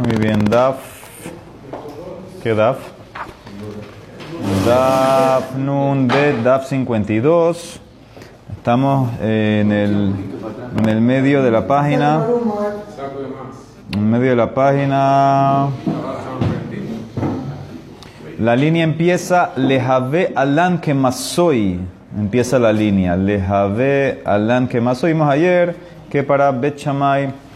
Muy bien, Daf. ¿Qué Daf? Daf Nun Bet, Daf 52. Estamos en el, en el medio de la página. En medio de la página. La línea empieza Lejave Alan que Masoy. Empieza la línea Lejave Alan que Masoy. Vimos ayer que para Bet Shammai,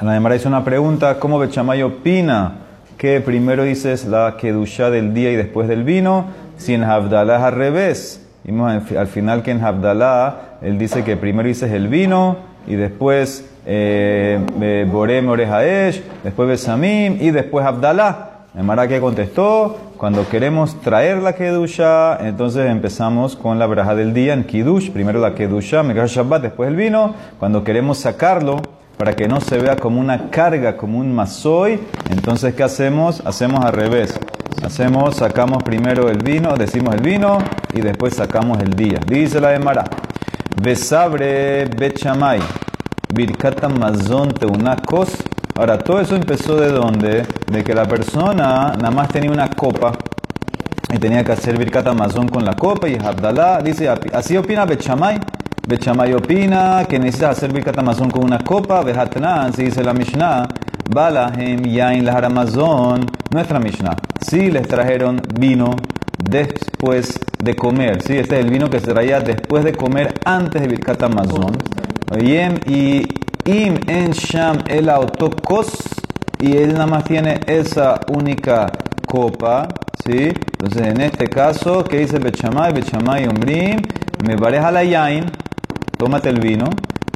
la Gemara hizo una pregunta: ¿cómo Bet Shammai opina que primero dices la Kedusha del día y después del vino? Si en Havdalah es al revés. Vimos al final que en Havdalah él dice que primero dices el vino y después eh, Borem Orejaesh, después Besamim y después Havdalah. Emara que contestó, cuando queremos traer la Kedusha, entonces empezamos con la braja del día en Kiddush, primero la Kedusha, Megash Shabbat, después el vino. Cuando queremos sacarlo, para que no se vea como una carga, como un masoy, entonces ¿qué hacemos? Hacemos al revés. Hacemos, sacamos primero el vino, decimos el vino y después sacamos el día. Dice la Emara, Besabre Bechamay, Birkata Mazón Teunakos. Ahora, todo eso empezó de dónde? De que la persona nada más tenía una copa y tenía que hacer Birkata Mazón con la copa y Abdalá dice, así opina Bechamay. Bechamay opina que necesitas hacer Birkat Amazon con una copa. Behatnan, si dice la Mishnah, Balahem Yain Lahar Amazon, nuestra Mishnah. Si les trajeron vino después de comer. ¿sí? Este es el vino que se traía después de comer antes de Birkat Amazon. Y Im en Sham el autokos y él nada más tiene esa única copa. ¿sí? Entonces en este caso, ¿qué dice Bechamay? Bechamay Umbrim, me pareja la Yain tómate el vino,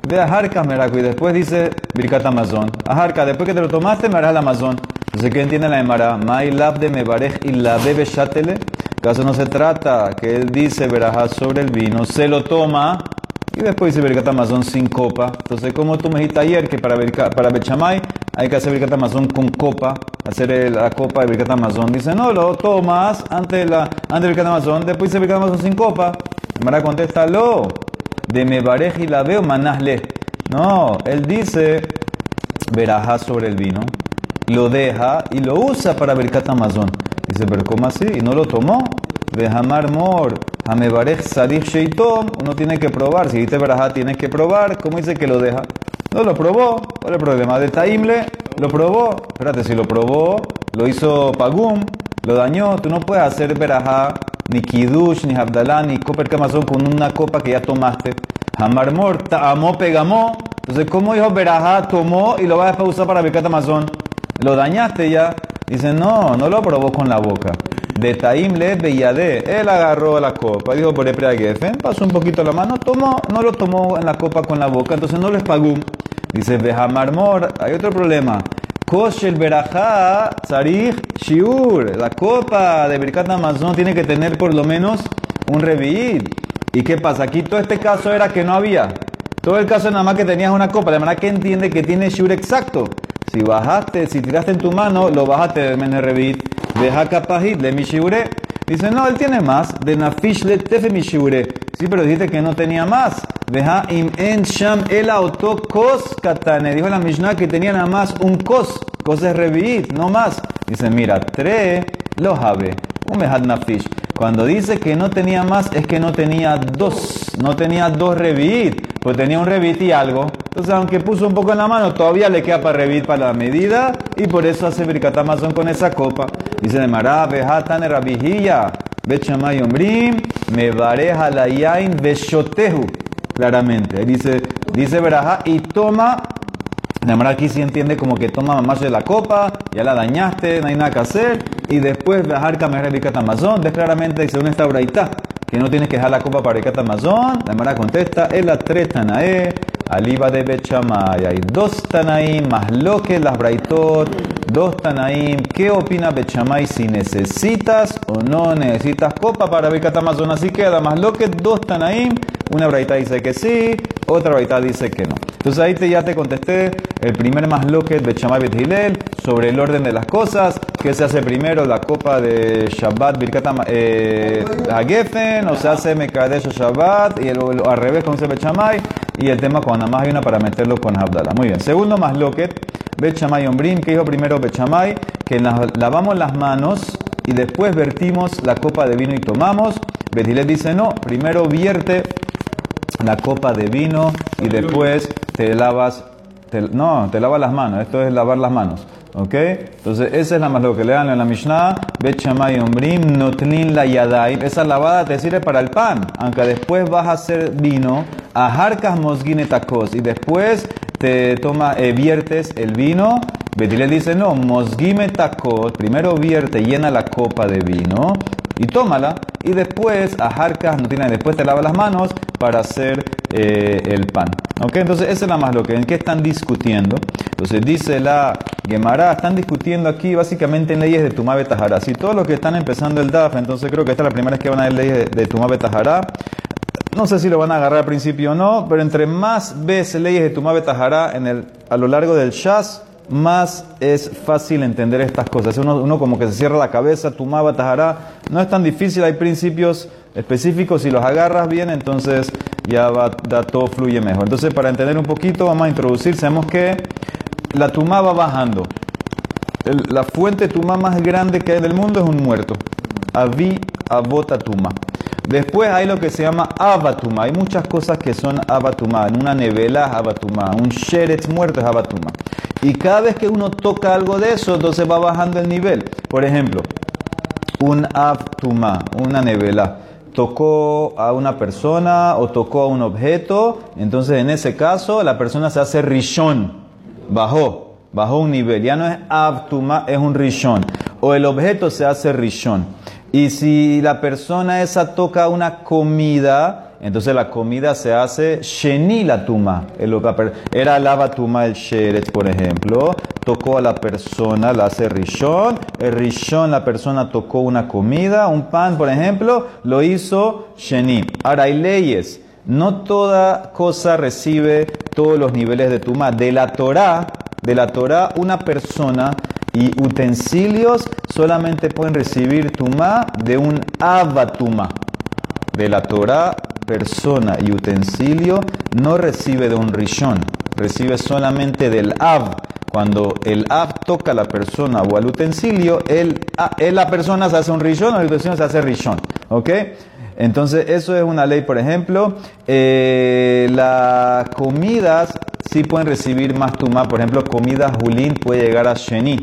ve a Jarca, Meraco, y después dice Birkat Amazon. A Jarca, después que te lo tomaste, me harás el Amazon. Entonces, ¿qué entiende la Emara? Mai lab de mebarej y la bebe shatele. Caso no se trata que él dice verajá sobre el vino, se lo toma y después dice Birkat Amazon sin copa. Entonces, como tú me dijiste ayer que para, para Bechamay hay que hacer Birkat Amazon con copa, hacer la copa de Birkat Amazon. Dice, no, lo tomas antes, la, antes de Birkat Amazon, después dice Birkat Amazon sin copa. Emara contesta, lo de Mebarej y la veo manasle. No, él dice verajá sobre el vino, lo deja y lo usa para Birkat Amazon. Dice, pero ¿cómo así? ¿Y no lo tomó? Vejamar mor, Hamebarej sadif sheitom, uno tiene que probar. Si dice verajá, tienes que probar. ¿Cómo dice que lo deja? No lo probó. ¿Cuál es el problema? De Taimle, lo probó. Espérate, si lo probó, lo hizo Pagum, lo dañó. Tú no puedes hacer verajá ni Kiddush, ni Abdalá, ni Copper Camazón con una copa que ya tomaste. Hamar Morta, amó, pegamó. Entonces, ¿cómo dijo Berajá tomó y lo vas a usar para Birkat Amazon? Lo dañaste ya. Dice, no, no lo probó con la boca. De Taim le Beyade. Él agarró la copa, dijo por Gefen, pasó un poquito la mano, tomó, no lo tomó en la copa con la boca, entonces no les pagó. Dice, Behamar Mor, hay otro problema. Koshel Berajá, Shiur. La copa de Birkat Amazon tiene que tener por lo menos un revit. ¿Y qué pasa? Aquí todo este caso era que no había. Todo el caso nada más que tenías una copa. De manera que entiende que tiene Shiur exacto. Si bajaste, si tiraste en tu mano, lo bajaste de Menerevit. Deja capajit de mi Shiure. Dice, no, él tiene más. De Nafish le tefe. Sí, pero dijiste que no tenía más. Deja im en sham el auto kos katane. Dijo la Mishnah que tenía nada más un kos. Kos es revit, no más. Dice, mira, tre lo habe. Un mehad nafish. Cuando dice que no tenía más, es que no tenía dos. No tenía dos revit. Pues tenía un revit y algo. Entonces, aunque puso un poco en la mano, todavía le queda para revit para la medida. Y por eso hace Birkatamazón con esa copa. Dice de Mará, Bejatan Rabijilla. Bechamay Ombrim, me vareja la yain. Claramente. Dice, dice Berajá y toma. De aquí sí entiende como que toma más de la copa, ya la dañaste, no hay nada que hacer. Y después viajar Kamer Bikat Amazon. Ves claramente, según esta braita, que no tienes que dejar la copa para Bikat Amazon. La contesta, es la tres Tanae, aliba de Bechamay. Hay dos Tanaim, más lo que las braitot, dos Tanaim. ¿Qué opina Bechamay si necesitas o no necesitas copa para Bikat Amazon? Así queda, más lo que dos Tanaim. Una braita dice que sí, otra braita dice que no. Entonces ahí te, ya te contesté el primer más loquet de Chamay Hilel sobre el orden de las cosas. ¿Qué se hace primero? La copa de Shabbat Birkat eh, Hagefen o se hace Mekadesh Shabbat y el, al revés con Bet Chamay y el tema con más hay una para meterlo con Abdallah. Muy bien. Segundo más loquet, Bet Chamay Ombrim. ¿Qué dijo primero Bet Chamay? Que lavamos las manos y después vertimos la copa de vino y tomamos. Betilet dice no, primero vierte la copa de vino y después te lavas, no, te lavas las manos, esto es lavar las manos. ¿Ok? Entonces, esa es la más lo que le dan en la Mishnah. Bet Shamay Ombrim, Notlin la Yadaim. Esa lavada te sirve para el pan. Aunque después vas a hacer vino, a Harkas Mosgine y después te toma, eh, viertes el vino. Betile dice, no, Mosgime Takos. Primero vierte, llena la copa de vino y tómala. Y después, a Harkas no tiene, después te lava las manos para hacer eh, el pan. ¿Ok? Entonces, esa es la más lo que, ¿en qué están discutiendo? Entonces, dice la Gemara, están discutiendo aquí básicamente en leyes de Tumabe Tajara. Si todos los que están empezando el DAF, entonces creo que esta es la primera vez que van a ver leyes de, de Tumabe Tajara. No sé si lo van a agarrar al principio o no, pero entre más ves leyes de Tumabe Tajara en a lo largo del Shas, más es fácil entender estas cosas. Uno, uno como que se cierra la cabeza, Tumaba Tajara, no es tan difícil, hay principios específicos, si los agarras bien, entonces ya va, todo fluye mejor. Entonces, para entender un poquito, vamos a introducir, sabemos que la tumá va bajando. la fuente tumá más grande que hay del mundo es un muerto. Avi Avota Tuma. Después hay lo que se llama Abatuma. Hay muchas cosas que son Abatuma. En una nevela es Abatuma. Un Sheretz muerto es Abatuma. Y cada vez que uno toca algo de eso, entonces va bajando el nivel. Por ejemplo, un Abatuma, una nevela tocó a una persona o tocó a un objeto, entonces en ese caso la persona se hace rishon, bajó, bajó un nivel, ya no es abtuma, es un rishon, o el objeto se hace rishon. Y si la persona esa toca una comida, entonces la comida se hace sheni la tuma. Era lava tuma el sheret, por ejemplo. Tocó a la persona, la hace rishon. El rishon, la persona tocó una comida, un pan, por ejemplo, lo hizo sheni. Ahora hay leyes. No toda cosa recibe todos los niveles de tuma. De la Torah, de la Torah, una persona y utensilios solamente pueden recibir tuma de un abatuma. De la Torah, persona y utensilio no recibe de un rishon, recibe solamente del av. Cuando el av toca a la persona o al utensilio, él, la persona se hace un rishon o la utensilio se hace rishon. ¿Ok? Entonces, eso es una ley, por ejemplo. Eh, las comidas sí pueden recibir más tumá. Por ejemplo, comida julín puede llegar a sheni.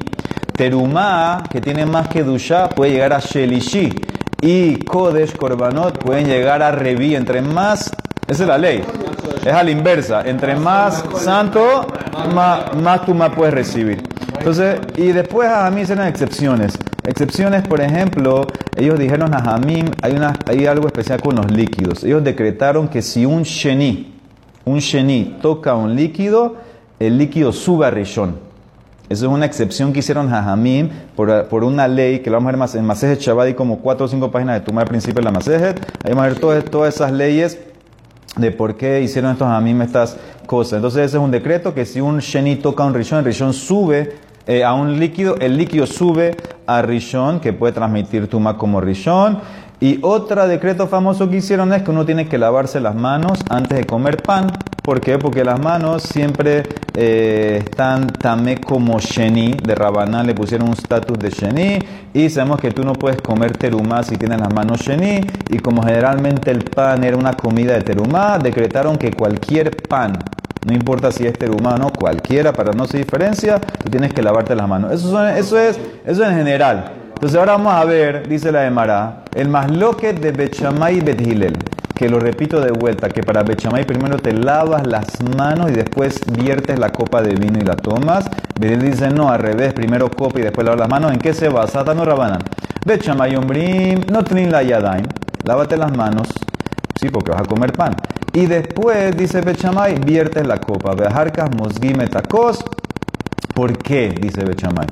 Terumá, que tiene más que dusha, puede llegar a shelishi y Kodesh Korbanot pueden llegar a Revi. Entre más, esa es la ley, es a la inversa. Entre más santo, más, más tú más puedes recibir. Entonces, y después a mí hicieron excepciones. Excepciones, por ejemplo, ellos dijeron a Jamim, hay, algo especial con los líquidos. Ellos decretaron que si un sheni, un sheni toca un líquido, el líquido sube a Rishon. Eso es una excepción que hicieron Jajamim por, por una ley que lo vamos a ver más en Masejet Shabbat y como cuatro o cinco páginas de Tumar principio de la Masejet. Ahí vamos a ver todas, todas esas leyes de por qué hicieron estos Jajamim estas cosas. Entonces ese es un decreto que si un Sheni toca un Rishon, el Rishon sube eh, a un líquido, el líquido sube a Rishon, que puede transmitir Tuma como Rishon. Y otro decreto famoso que hicieron es que uno tiene que lavarse las manos antes de comer pan. ¿Por qué? Porque las manos siempre eh, están tamé como sheni, de Rabanán le pusieron un estatus de sheni, y sabemos que tú no puedes comer terumá si tienes las manos sheni, y como generalmente el pan era una comida de terumá, decretaron que cualquier pan, no importa si es terumá o no, cualquiera, para no se diferencia, tú tienes que lavarte las manos. Eso, eso es eso en general. Entonces ahora vamos a ver, dice la Emara, el masloque de Bechamay y Bethilel, que lo repito de vuelta, que para Bechamay primero te lavas las manos y después viertes la copa de vino y la tomas. Bethilel dice no, al revés, primero copa y después lavas las manos. ¿En qué se basa? no rabanan. Bechamay umbrim, no trin la yadaim, lávate las manos, sí, porque vas a comer pan. Y después, dice Bechamay, viertes la copa. Bejarcas mosgime tacos. ¿Por qué? Dice Bechamay.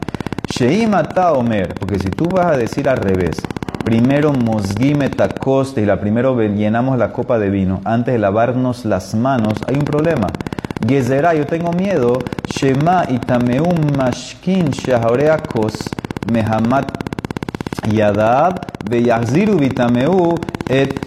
Sheimata Omer, porque si tú vas a decir al revés, primero mosguime tacoste y la primero llenamos la copa de vino antes de lavarnos las manos, hay un problema. Gezerá, yo tengo miedo. Shema itameum mashkin shahoreakos mehamat yadab beyahziru vitameu et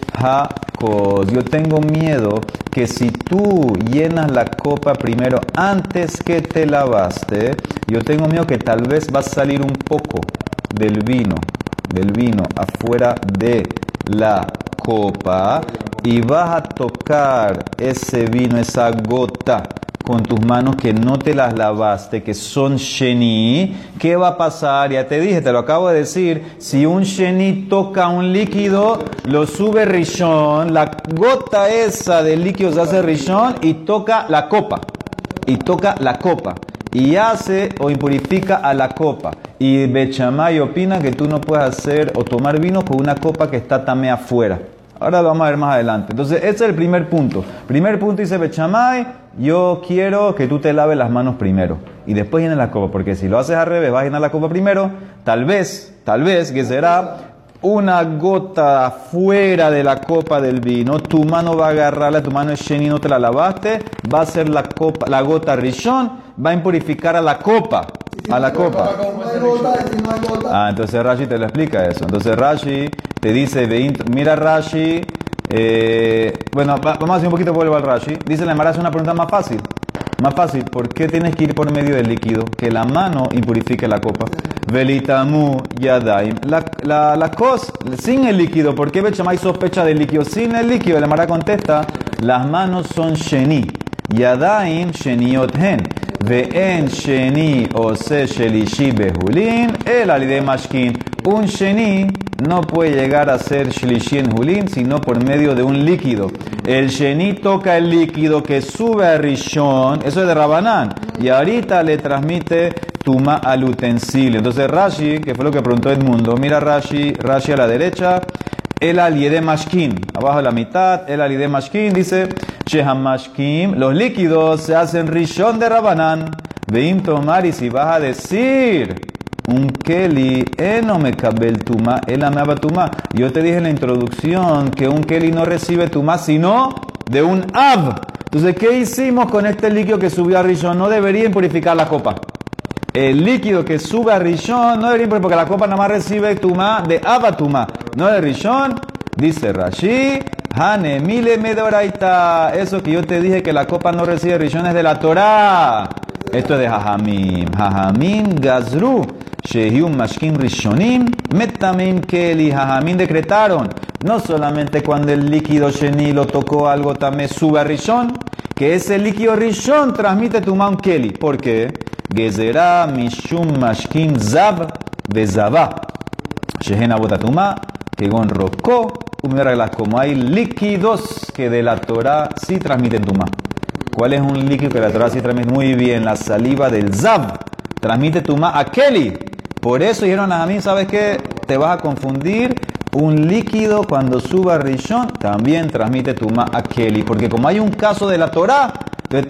Yo tengo miedo que si tú llenas la copa primero antes que te lavaste, yo tengo miedo que tal vez va a salir un poco del vino, del vino afuera de la copa y vas a tocar ese vino, esa gota con tus manos que no te las lavaste, que son sheni, ¿qué va a pasar? Ya te dije, te lo acabo de decir, si un sheni toca un líquido, lo sube rishon, la gota esa de líquido se hace rishon y toca la copa, y toca la copa, y hace o impurifica a la copa. Y Bechamay opina que tú no puedes hacer o tomar vino con una copa que está también afuera. Ahora vamos a ver más adelante. Entonces, ese es el primer punto. Primer punto dice Bechamay, yo quiero que tú te laves las manos primero y después llenes la copa, porque si lo haces al revés, vas a llenar la copa primero, tal vez, tal vez que será una gota fuera de la copa del vino, tu mano va a agarrarla, tu mano es sheni, no te la lavaste, va a ser la copa, la gota rishon, va a impurificar a la copa, a la copa. Ah, entonces Rashi te lo explica eso. Entonces Rashi te dice, mira Rashi, eh, bueno, vamos a hacer un poquito vuelvo al Rashi. Dice la Emara, es una pregunta más fácil. Más fácil, ¿por qué tienes que ir por medio del líquido? Que la mano impurifique la copa. Velitamu yadaim. La, la, la cos, sin el líquido, ¿por qué Bechamay sospecha del líquido? Sin el líquido, la Emara contesta, las manos son sheni. Yadaim sheniot hen. Ve'en sheni ose shelishi behulin. El alide mashkin. Un sheni no puede llegar a ser shlishi en julin, sino por medio de un líquido. El sheni toca el líquido que sube a rishon, eso es de Rabanán, y ahorita le transmite tuma al utensilio. Entonces Rashi, que fue lo que preguntó Edmundo, mira Rashi, Rashi a la derecha, el aliede mashkin, abajo a la mitad, el aliede mashkin dice, sheham mashkim, los líquidos se hacen rishon de Rabanán. Veim tomar y si vas a decir un keli eno me cabel tuma, el amaba tuma. Yo te dije en la introducción que un keli no recibe tuma sino de un ab. Entonces, ¿qué hicimos con este líquido que subió a Rishon? No debería purificar la copa. El líquido que sube a Rishon no debería purificar porque la copa nada más recibe tuma de tuma, no de Rishon. Dice Rashi, Hane, mile medoraita. Eso que yo te dije que la copa no recibe Rishon es de la Torah. Esto es de Jajamim. Jajamim Gazru. Shehium Mashkim Rishonim, Metamim Keli, Jajamim decretaron, no solamente cuando el líquido Sheni lo tocó algo también sube Rishon, que ese líquido Rishon transmite tu man Keli. ¿Por qué? Gezerá Mishum Mashkim Zab Bezabá. Shehena Botatuma, Kegon Roko, como hay líquidos que de la Torah sí transmiten tuma. ¿Cuál es un líquido que la Torah sí transmite? Muy bien, la saliva del Zab transmite tuma a Keli. Por eso dijeron a mí, ¿sabes qué? Te vas a confundir. Un líquido cuando suba Rishon también transmite tuma a Kelly. Porque como hay un caso de la Torah,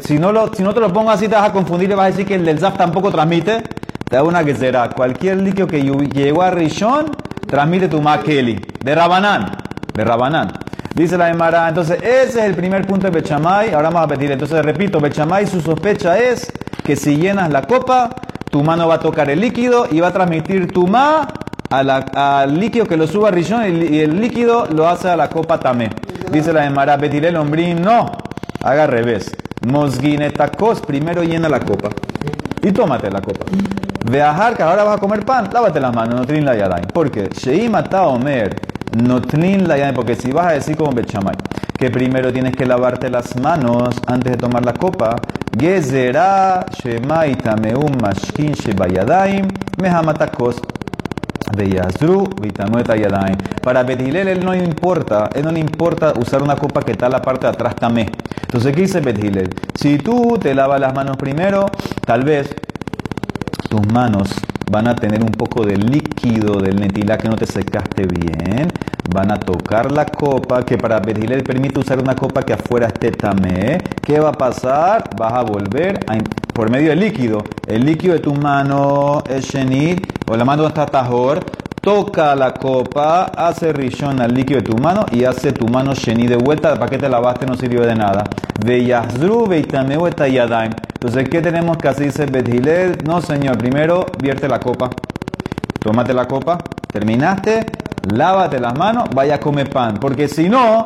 si no, te lo pongo así te vas a confundir y vas a decir que el del Zaf tampoco transmite. Te da una que será. Cualquier líquido que llegó a Rishon transmite tuma a Kelly. De Rabanán. De Rabanán. Dice la Emara. Entonces, ese es el primer punto de Bechamay. Ahora vamos a pedir. Entonces, repito, Bechamay, su sospecha es que si llenas la copa, tu mano va a tocar el líquido y va a transmitir tu ma al líquido que lo suba a Rishon y el líquido lo hace a la copa también. Dice la Emara, Betirel Ombrin, no, haga al revés. Mosguinetacos, primero llena la copa y tómate la copa. Veajar, que ahora vas a comer pan, lávate las manos, no trin la yadain. Porque Sheima Omer, no trin la yadain, porque si vas a decir como Bechamay, que primero tienes que lavarte las manos antes de tomar la copa, Gezerá Shemaita Meum Mashkin Shebayadaim Mehamatakos Beyazru Vitanueta Yadaim. Para Bethilel él no importa, él no le importa usar una copa que está la parte de atrás también. Entonces, ¿qué dice Bethilel? Si tú te lavas las manos primero, tal vez tus manos van a tener un poco de líquido del netilá que no te secaste bien, van a tocar la copa, que para le permite usar una copa que afuera esté tamé. ¿Qué va a pasar? Vas a volver por medio del líquido. El líquido de tu mano es shenit, o la mano está tajor, toca la copa, hace rishon al líquido de tu mano y hace tu mano sheni de vuelta. ¿Para que te lavaste? No sirvió de nada. Veyazru veitameu etayadaim. Entonces, ¿qué tenemos que hacer? Dice Bethilel, no señor, primero vierte la copa, tómate la copa, terminaste, lávate las manos, vaya a comer pan, porque si no,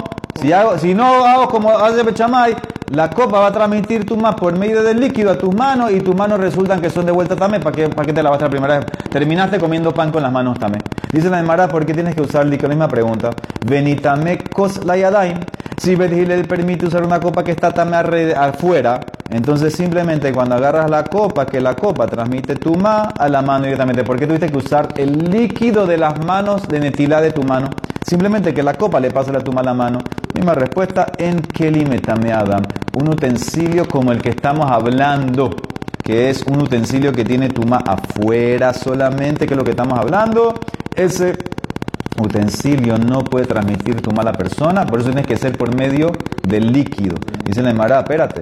si, no hago como hace Bechamay, la copa va a transmitir tu más por medio del líquido a tus manos y tus manos resultan que son de vuelta también. ¿Para qué, para qué te lavaste la primera vez? Terminaste comiendo pan con las manos también. Dice la Emara, ¿por qué tienes que usar líquido? La misma pregunta. Benitame kos la yadaim. Si le permite usar una copa que está también afuera, entonces simplemente cuando agarras la copa, que la copa transmite tu ma a la mano directamente. ¿Por qué tuviste que usar el líquido de las manos de netila de tu mano? Simplemente que la copa le pase la tuma a la mano. Misma respuesta en Kelimetame Adam. Un utensilio como el que estamos hablando, que es un utensilio que tiene tuma afuera solamente, que es lo que estamos hablando. Ese utensilio no puede transmitir tu mala persona, por eso tienes que ser por medio del líquido. Dice la Emara, espérate.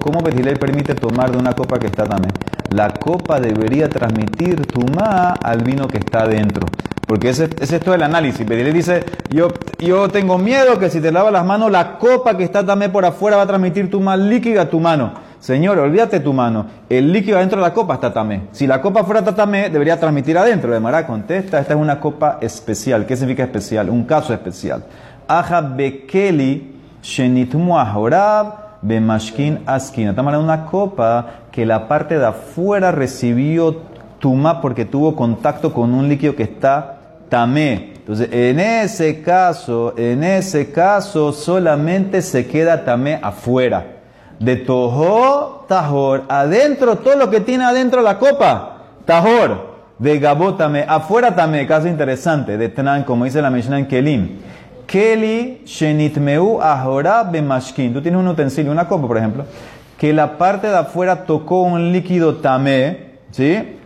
¿Cómo Betilel permite tomar de una copa que está también? La copa debería transmitir tuma al vino que está adentro. Porque ese, ese es todo el análisis. Betilel dice, yo, yo tengo miedo que si te lavas las manos, la copa que está también por afuera va a transmitir tuma líquida a tu mano. Señor, olvídate tu mano. El líquido adentro de la copa está tamé. Si la copa fuera tatamé, debería transmitir adentro. De Mara contesta, esta es una copa especial. ¿Qué significa especial? Un caso especial. Aja bekeli shenitmu ahorab bemashkin askin. Estamos hablando de una copa que la parte de afuera recibió tuma porque tuvo contacto con un líquido que está tamé. Entonces, en ese caso, en ese caso solamente se queda tamé afuera de Tojo Tajor, adentro, todo lo que tiene adentro la copa, Tajor, de Gabotame, afuera también, caso interesante, de Tnan, como dice la Mishnah en Kelim. Keli Shenitmeu Ahora Bemashkin. Tú tienes un utensilio, una copa, por ejemplo, que la parte de afuera tocó un líquido tamé, ¿sí?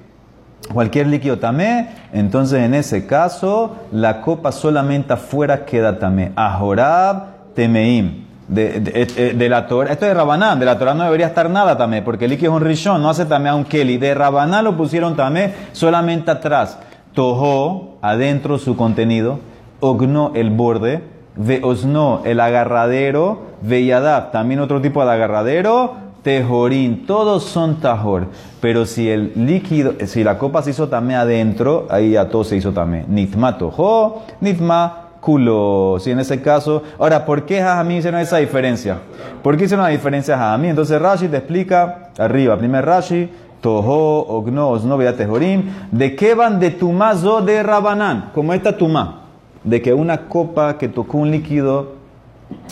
Cualquier líquido tamé, entonces en ese caso la copa solamente afuera queda tamé. Ahorab Temeim de, de, eh, de, la Torah, esto es de Rabanán, de la Torah no debería estar nada también, porque el líquido es un rishon, no hace también a un Kelly. De Rabanán lo pusieron también solamente atrás. Tojo, adentro su contenido, ogno el borde, veosno el agarradero, veyadab, también otro tipo de agarradero, tejorín, todos son tajor. Pero si el líquido, si la copa se hizo también adentro, ahí ya todo se hizo también. Nitma tojo, nitma culo. Si en ese caso. Ahora, ¿por qué Jajamí hicieron esa diferencia? ¿Por qué hicieron la diferencia Jajamí? Entonces Rashi te explica arriba. Primer Rashi. Toho, Ogno, Osno, Tejorim. ¿De qué van de tumazo de Rabanán? Como esta tuma. De que una copa que tocó un líquido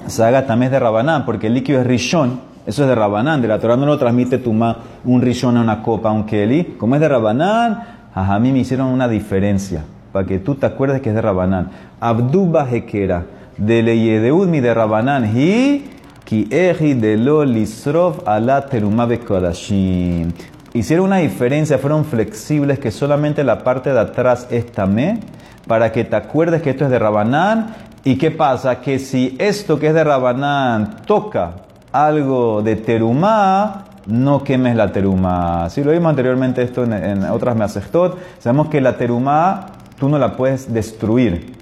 se haga también de Rabanán, porque el líquido es Rishon. Eso es de Rabanán. De la Torah no lo transmite tuma un Rishon a una copa, un Keli. Como es de Rabanán, me hicieron una diferencia para que tú te acuerdes que es de Rabanán. Abduba Hekera, de Leyedeud mi de Rabanán, hi ki eji de lo lisrov ala terumabe kodashim. Hicieron una diferencia, fueron flexibles, que solamente la parte de atrás es tamé, para que te acuerdes que esto es de Rabanán. ¿Y qué pasa? Que si esto que es de Rabanán toca algo de terumá, no quemes la terumá. Si lo vimos anteriormente esto en, en otras measechtot, sabemos que la terumá tú no la puedes destruir.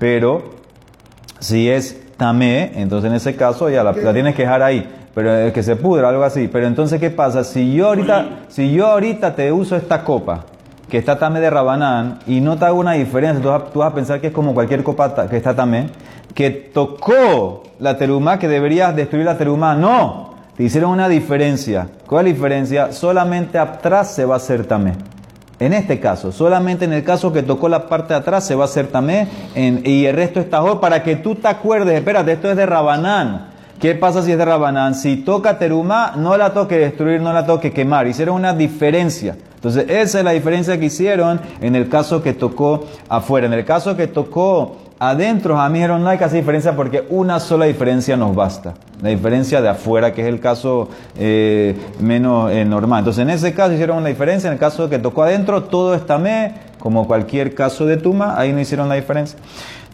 Pero si es tamé, entonces en ese caso ya la, tienes que dejar ahí. Pero es que se pudra, algo así. Pero entonces, ¿qué pasa? Si yo ahorita, si yo ahorita te uso esta copa, que está tamé de Rabanán, y no te hago una diferencia, tú vas, tú vas, a pensar que es como cualquier copa que está tamé, que tocó la terumá, que deberías destruir la terumá. No, te hicieron una diferencia. ¿Cuál es la diferencia? Solamente atrás se va a hacer tamé. En este caso, solamente en el caso que tocó la parte de atrás se va a hacer tamé y el resto está hoy para que tú te acuerdes, espérate, esto es de Rabanán. ¿Qué pasa si es de Rabanán? Si toca teruma, no la toque destruir, no la toque quemar. Hicieron una diferencia. Entonces, esa es la diferencia que hicieron en el caso que tocó afuera. En el caso que tocó adentro, a mí no hay hacer diferencia porque una sola diferencia nos basta. La diferencia de afuera, que es el caso eh, menos eh, normal. Entonces, en ese caso hicieron una diferencia. En el caso que tocó adentro, todo está me, como cualquier caso de tuma, ahí no hicieron la diferencia.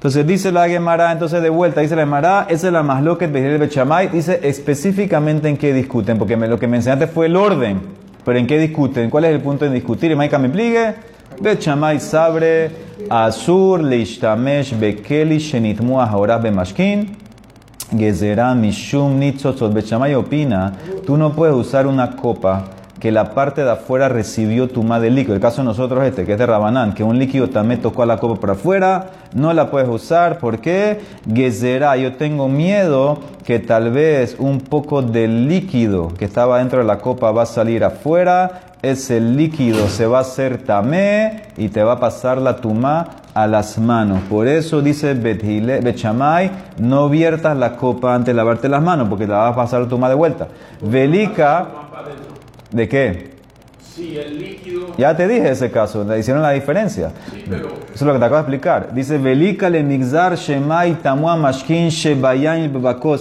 Entonces dice la Gemara, entonces de vuelta, dice la Gemara, esa es la más loca de Bechamay, dice específicamente en qué discuten, porque lo que me enseñaste fue el orden, pero en qué discuten, cuál es el punto de discutir, y Maika me pligue, Bechamay sabre, Asur, Leishtamesh, Bekeli, Shenitmu, Ahora, Bemashkin, Gezerá Mishum Nitzotzot. Bechamay opina, tú no puedes usar una copa que la parte de afuera recibió tuma de líquido. El caso de nosotros este, que es de Rabanán, que un líquido también tocó a la copa por afuera, no la puedes usar. ¿Por qué? Gezerá, yo tengo miedo que tal vez un poco del líquido que estaba dentro de la copa va a salir afuera, ese líquido se va a hacer tamé y te va a pasar la tuma a las manos. Por eso dice Bechamay, no viertas la copa antes de lavarte las manos, porque te va a pasar la tuma de vuelta. Velica, ¿de qué? Sí, el líquido. Ya te dije ese caso, le hicieron la diferencia. Sí, pero. Eso es lo que te acabo de explicar. Dice, Velika le mixar shemai tamua mashkin shebayan.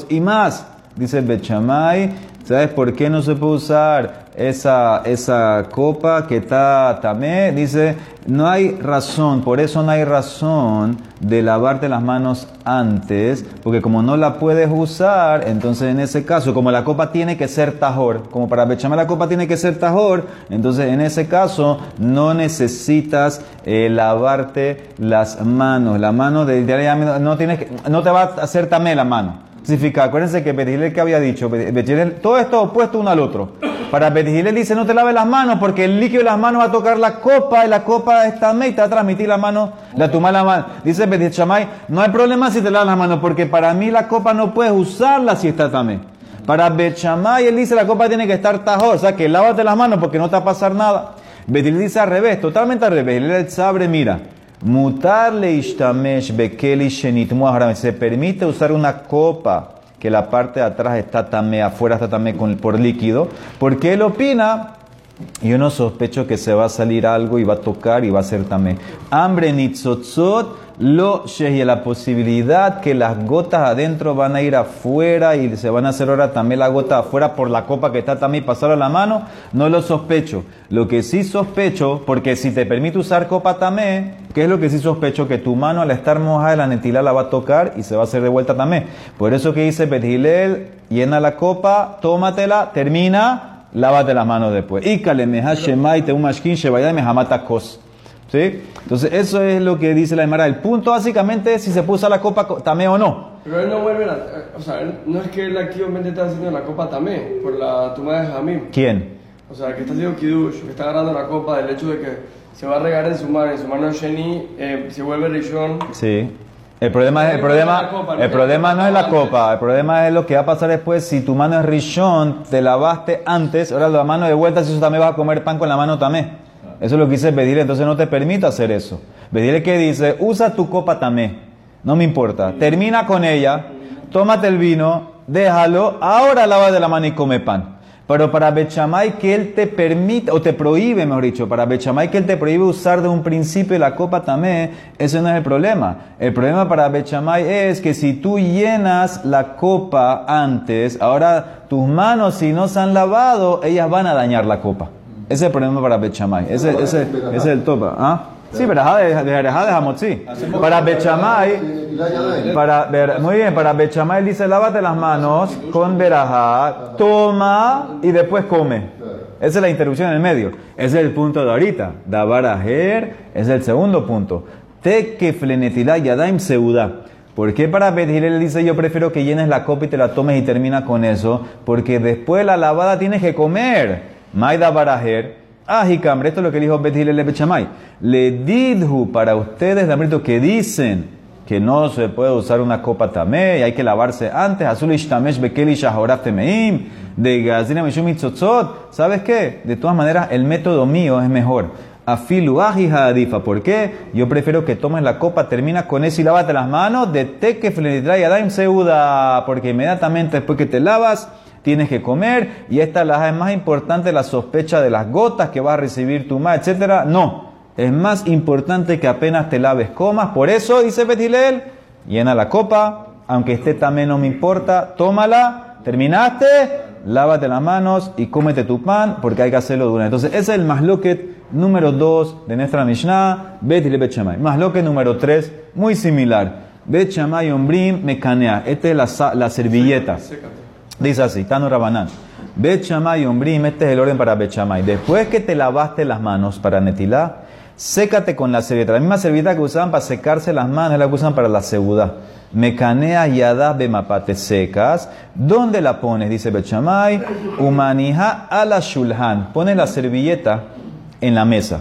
Y más, dice Bechamay, ¿sabes por qué no se puede usar esa, esa copa que está tamé? Dice, no hay razón, por eso no hay razón de lavarte las manos antes, porque como no la puedes usar, entonces en ese caso, como la copa tiene que ser tajor, como para Bechamay la copa tiene que ser tajor, entonces en ese caso no necesitas eh, lavarte las manos. La mano de, de- no, tienes que- no te va a hacer tamé la mano. Significa, acuérdense que Betihilel que había dicho, Betihilel, todo esto opuesto uno al otro. Para Betihilel dice no te laves las manos porque el líquido de las manos va a tocar la copa y la copa está y te va a transmitir la mano, la tuma la mano. Dice Betihilel Shamay, no hay problema si te lavas las manos porque para mí la copa no puedes usarla si está tamé. Para Bechamay él dice la copa tiene que estar tajor, o sea que lávate las manos porque no te va a pasar nada. Betihilel dice al revés, totalmente al revés. Él sabe, mira, Mutar le ishtamesh bekeli shenitmu ahram. Se permite usar una copa que la parte de atrás está tamé, afuera está tamé con, por líquido, porque él opina, yo no sospecho que se va a salir algo y va a tocar y va a ser tamé. Hambre nitzotzot lo shehi, la posibilidad que las gotas adentro van a ir afuera y se van a hacer ahora también la gota afuera por la copa que está también pasar a la mano, no lo sospecho. Lo que sí sospecho, porque si te permite usar copa tamé, ¿qué es lo que sí sospecho? Que tu mano al estar mojada la netilá la va a tocar y se va a hacer de vuelta tamé. Por eso que dice Betilel, llena la copa, tómatela, termina, lávate las manos después. Y kalemeha shemai te umashkin shevaya mehamata kos. ¿Sí? Entonces, eso es lo que dice la Emara. El punto básicamente es si se puso la copa co- tamé o no. Pero él no vuelve a. O sea, él- no es que él activamente está haciendo la copa también, por la toma de Jamim. ¿Quién? O sea, que está haciendo Kiddush, que está agarrando la copa del hecho de que se va a regar en su mano, en su mano Sheni, eh, se vuelve Rishon. Sí. El problema es el problema, copa, no el problema no es la copa el problema es lo que va a pasar después si tu mano es rishon, te lavaste antes, ahora la mano de vuelta, si eso también vas a comer pan con la mano tamé. Eso es lo que dice pedirle, entonces no te permite hacer eso. Pedirle que dice, usa tu copa tamé, no me importa, termina con ella, tómate el vino, déjalo, ahora lava de la mano y come pan. Pero para Bechamay que él te permite, o te prohíbe, mejor dicho, para Bechamay que él te prohíbe usar de un principio la copa también, ese no es el problema. El problema para Bechamay es que si tú llenas la copa antes, ahora tus manos si no se han lavado, ellas van a dañar la copa. Ese es el problema para Bechamay. Ese, ese, ese es el topa. ¿Ah? Sí, verajá de, de, de, de Hamotzi. Para Bechamay, para ver, muy bien, para Bechamay dice lávate las manos con verajá, toma y después come. Esa es la interrupción en el medio. Ese es el punto de ahorita. Dabarajer es el segundo punto. Te que flenetilá yadaim seudá. ¿Por qué para Betihilel dice yo prefiero que llenes la copa y te la tomes y termina con eso? Porque después la lavada tienes que comer. Maida barajer. Ah, esto es lo que dijo Betihilel le Bechamay. Le didhu para ustedes, Damrito, que dicen que no se puede usar una copa tamé y hay que lavarse antes. Azul ishtamesh bekeli shahoraf. De gazina. ¿Sabes qué? De todas maneras, el método mío es mejor. Afilu adifa. ¿Por qué? Yo prefiero que tomes la copa, terminas con eso y lávate las manos. De teque flenitray adaim seuda. Porque inmediatamente después que te lavas, tienes que comer. Y esta la es más importante, la sospecha de las gotas que vas a recibir tu ma, etcétera. No. Es más importante que apenas te laves comas. Por eso, dice Betilel, llena la copa, aunque esté también no me importa, tómala, terminaste, lávate las manos y cómete tu pan, porque hay que hacerlo de una. Entonces, ese es el masloquet número 2 de nuestra Mishnah, Betilel Bet Shammai. Masloquet número 3, muy similar. Bet Shammai Ombrim Mekanea. Esta es la, la servilleta. Dice así, Tano Rabanán. Bet Shammai Ombrim, este es el orden para Bet Shammai. Después que te lavaste las manos para netilá, sécate con la servilleta. La misma servilleta que usaban para secarse las manos la que usan para la segunda. Mecanea yada bemapate secas. ¿Dónde la pones? Dice Bechamay. Umanija a la shulhan. Pone la servilleta en la mesa.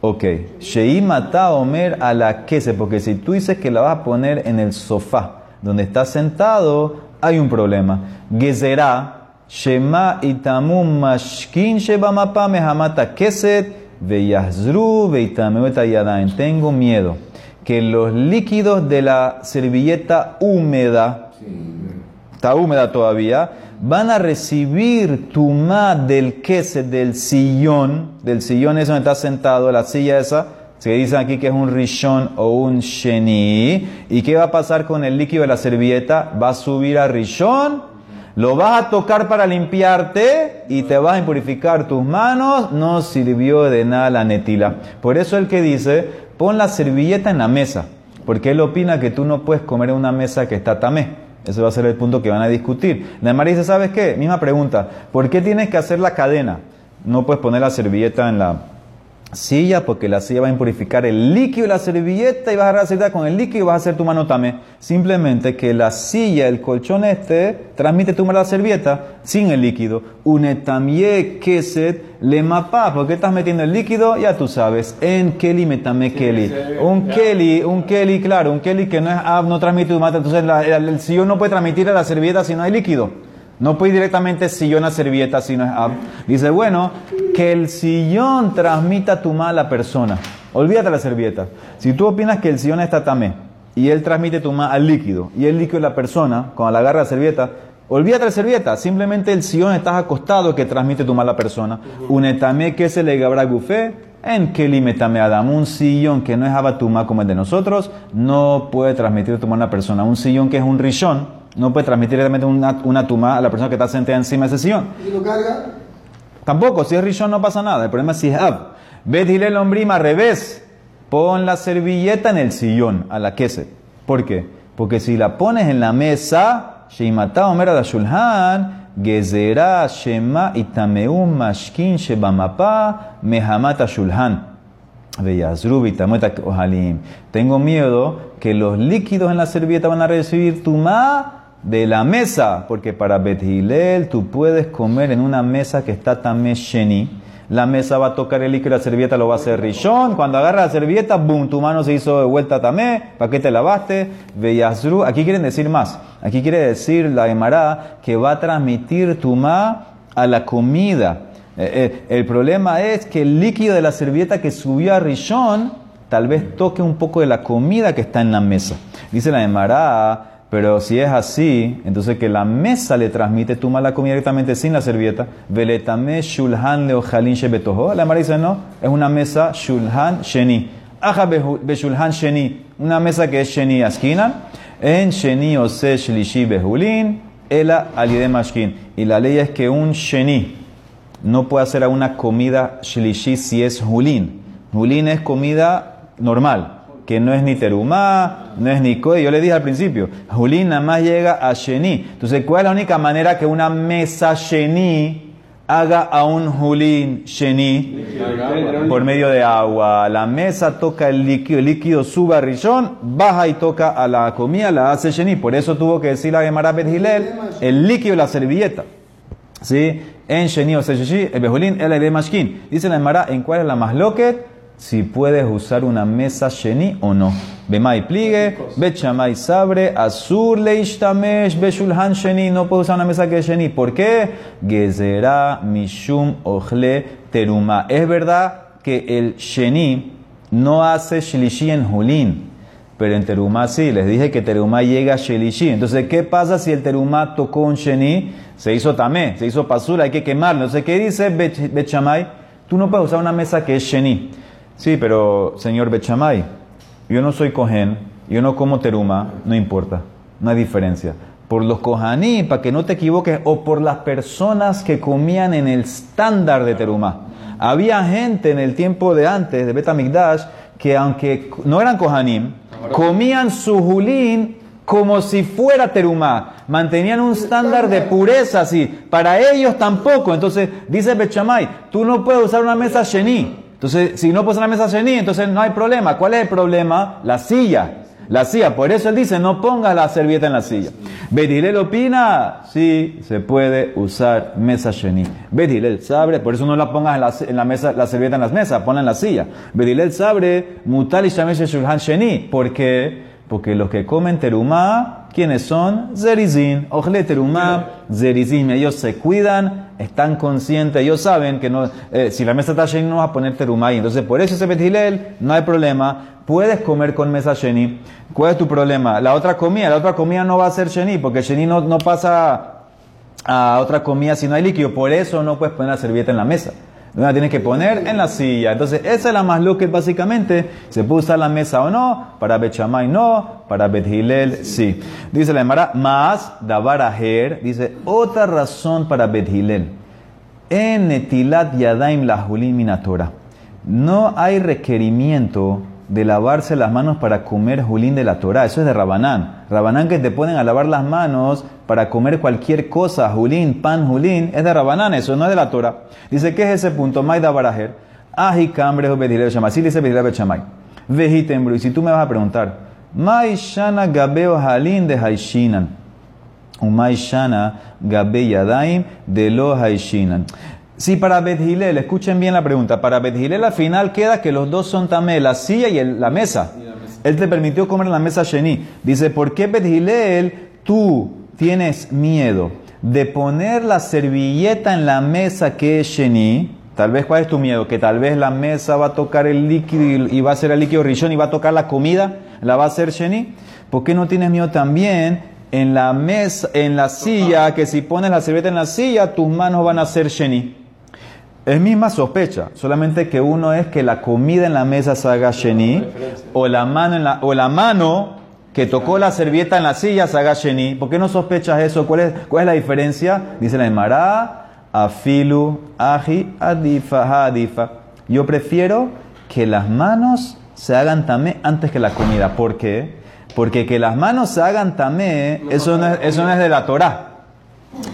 Ok. Shei mata omer a la quese. Porque si tú dices que la vas a poner en el sofá donde estás sentado, hay un problema. Gezerá. Shema itamum mashkin sheba mapa mehamata keset veyazru veitameu yadain. Tengo miedo que los líquidos de la servilleta húmeda, está húmeda todavía, van a recibir tumá del queso del sillón, del sillón ese donde está sentado, la silla esa, se dice aquí que es un rishon o un sheni. ¿Y qué va a pasar con el líquido de la servilleta? Va a subir a rishon, lo vas a tocar para limpiarte y te vas a impurificar tus manos. No sirvió de nada la netila. Por eso el que dice, pon la servilleta en la mesa, porque él opina que tú no puedes comer en una mesa que está tamé. Ese va a ser el punto que van a discutir. La María dice, ¿sabes qué? Misma pregunta, ¿por qué tienes que hacer la cadena? No puedes poner la servilleta en la silla porque la silla va a impurificar el líquido de la servilleta y vas a agarrar la servilleta con el líquido y vas a hacer tu mano también. Simplemente que la silla, el colchón este, transmite tu mano la servilleta sin el líquido. Unetamie keset le mapa. ¿Por qué estás metiendo el líquido? Ya tú sabes. En Kelly metame Kelly. Un Kelly, un Kelly, claro, un Kelly que no es no transmite tu mata. Entonces el, el sillón no puede transmitir a la servilleta si no hay líquido. No puede ir directamente sillón a servilleta si no es. Dice, bueno, que el sillón transmita tu mala persona. Olvídate la servilleta. Si tú opinas que el sillón está tamé y él transmite tu mal al líquido y el líquido es la persona, cuando la agarra la servilleta, olvídate la servilleta. Simplemente el sillón estás acostado que transmite tu mala persona. Un etame que se le gabra gufé. En que limetame Adam, un sillón que no es abatuma como el de nosotros, no puede transmitir tu mala persona. Un sillón que es un rishón, no puede transmitir directamente una, una tuma a la persona que está sentada encima de ese sillón. ¿Y lo carga? Tampoco, si es rishon no pasa nada. El problema es si es ab. Dile el hombrima al revés. Pon la servilleta en el sillón, a la queset. ¿Por qué? Porque si la pones en la mesa, Sheimata Omer la Shulhan, Gezerá Shema Itameum Mashkin Shebamapa Mehamata Shulhan. Tengo miedo que los líquidos en la servilleta van a recibir tumá de la mesa, porque para Bet tú puedes comer en una mesa que está tamé sheni. La mesa va a tocar el líquido, la servilleta lo va a hacer rishon. Cuando agarra la servilleta, boom, tu mano se hizo de vuelta tamé. ¿Para qué te lavaste? Veyazru. Aquí quieren decir más. Aquí quiere decir la Emara que va a transmitir tumá a la comida. Eh, eh, el problema es que el líquido de la servilleta que subió a Rishon tal vez toque un poco de la comida que está en la mesa. Dice la Emara, pero si es así, entonces que la mesa le transmite tu mala comida directamente sin la servilleta. Veletame shulhan leojalin shebetoho. La Emara dice no, es una mesa shulhan sheni. Aja shulhan sheni. Una mesa que es sheni askina. En sheni ose shlishi behulin. Ela alide mashkin. Y la ley es que un sheni no puede hacer a una comida shlishi si es hulin. Hulin es comida normal, que no es ni terumá, no es ni koe. Yo le dije al principio, hulin nada más llega a sheni. Entonces, ¿cuál es la única manera que una mesa sheni haga a un hulin sheni? Por medio de agua. La mesa toca el líquido, el líquido sube a baja y toca a la comida, la hace sheni. Por eso tuvo que decir la Gemara Bet el líquido de la servilleta. ¿Sí? En Sheni o Sesheshi, el Behulín, el de Mashkin. Dice la Emara, ¿en cuál es la más loquet? Si puedes usar una mesa Sheni o no. Bemai pligue, Bechamai sabre, Azur leishtamesh, Beshulhan Sheni. No puedo usar una mesa que es Sheni. ¿Por qué? Gezerá mishum ochle teruma. Es verdad que el Sheni no hace Shilishi en Julín. Pero en Terumá sí, les dije que Terumá llega a Shelishi. Entonces, ¿qué pasa si el Terumá tocó un Sheni? Se hizo tamé, se hizo pasura, hay que quemarlo. Entonces, ¿qué dice Bechamay? Tú no puedes usar una mesa que es Sheni. Sí, pero señor Bechamay, yo no soy Cohen, yo no como Terumá, no importa, no hay diferencia. Por los Kohaní, para que no te equivoques, o por las personas que comían en el estándar de Terumá. Había gente en el tiempo de antes, de Betamigdash, que aunque no eran Kohanim, comían su julín como si fuera terumá. Mantenían un estándar de pureza así. Para ellos tampoco. Entonces, dice Bechamay, tú no puedes usar una mesa sheni. Entonces, si no pones la mesa sheni, entonces no hay problema. ¿Cuál es el problema? La silla. La silla. Por eso él dice, no pongas la servilleta en la silla. Bedilel opina, sí, se puede usar mesa sheni. Bedilel sabre, por eso no la pongas en la, mesa, la servilleta en las mesas, ponla en la silla. Bedilel sabre, mutal y shamesh shulhan sheni. ¿Por qué? Porque los que comen terumá, ¿quiénes son? Zerizin. Ojle terumá, zerizin. Ellos se cuidan, están conscientes, ellos saben que no, eh, si la mesa está sheni no vas a poner terumá ahí. Entonces, por eso ese bedilel, no hay problema. Puedes comer con mesa sheni. ¿Cuál es tu problema? La otra comida, la otra comida no va a ser sheni, porque sheni no, no pasa a otra comida si no hay líquido. Por eso no puedes poner la servilleta en la mesa. La tienes que poner en la silla. Entonces, esa es la más que básicamente. ¿Se puede usar la mesa o no? Para Bechamay no. Para Bethilel sí. Dice la Emara, más Dabaraher. Dice, otra razón para Bethilel. En Netilat Yadaim la Minatora. No hay requerimiento de lavarse las manos para comer julín de la Torah. Eso es de Rabanán. Rabanán que te ponen a lavar las manos para comer cualquier cosa, julín, pan, julín, es de Rabanán, eso no es de la Torah. Dice, ¿qué es ese punto? Maida Barajer. Aji cambre o bedilebe chamay. Sí dice bedilebe chamay. Vejitembro. Y si tú me vas a preguntar, Mai shana gabeo halin de haishinan. Umay shana gabe yadaim de lo haishinan. Si para Bethilel, escuchen bien la pregunta, para Bethilel al final queda que los dos son tamé, la silla y el- la mesa. Él te permitió comer en la mesa Sheni. Dice, ¿por qué Bethilel tú tienes miedo de poner la servilleta en la mesa que es Sheni? Tal vez, ¿cuál es tu miedo? Que tal vez la mesa va a tocar el líquido y, y va a ser el líquido rishon y va a tocar la comida, la va a hacer Sheni. ¿Por qué no tienes miedo también en la mesa, en la silla, que si pones la servilleta en la silla, tus manos van a ser Sheni? Es misma sospecha, solamente que uno es que la comida en la mesa se haga sheni, o la mano, en la, o la mano que tocó la servilleta en la silla se haga sheni. ¿Por qué no sospechas eso? ¿Cuál es, cuál es la diferencia? Dice la Emara, afilu, aji, adifa, adifa. Yo prefiero que las manos se hagan tamé antes que la comida. ¿Por qué? Porque que las manos se hagan tamé, eso no es, eso no es de la Torah.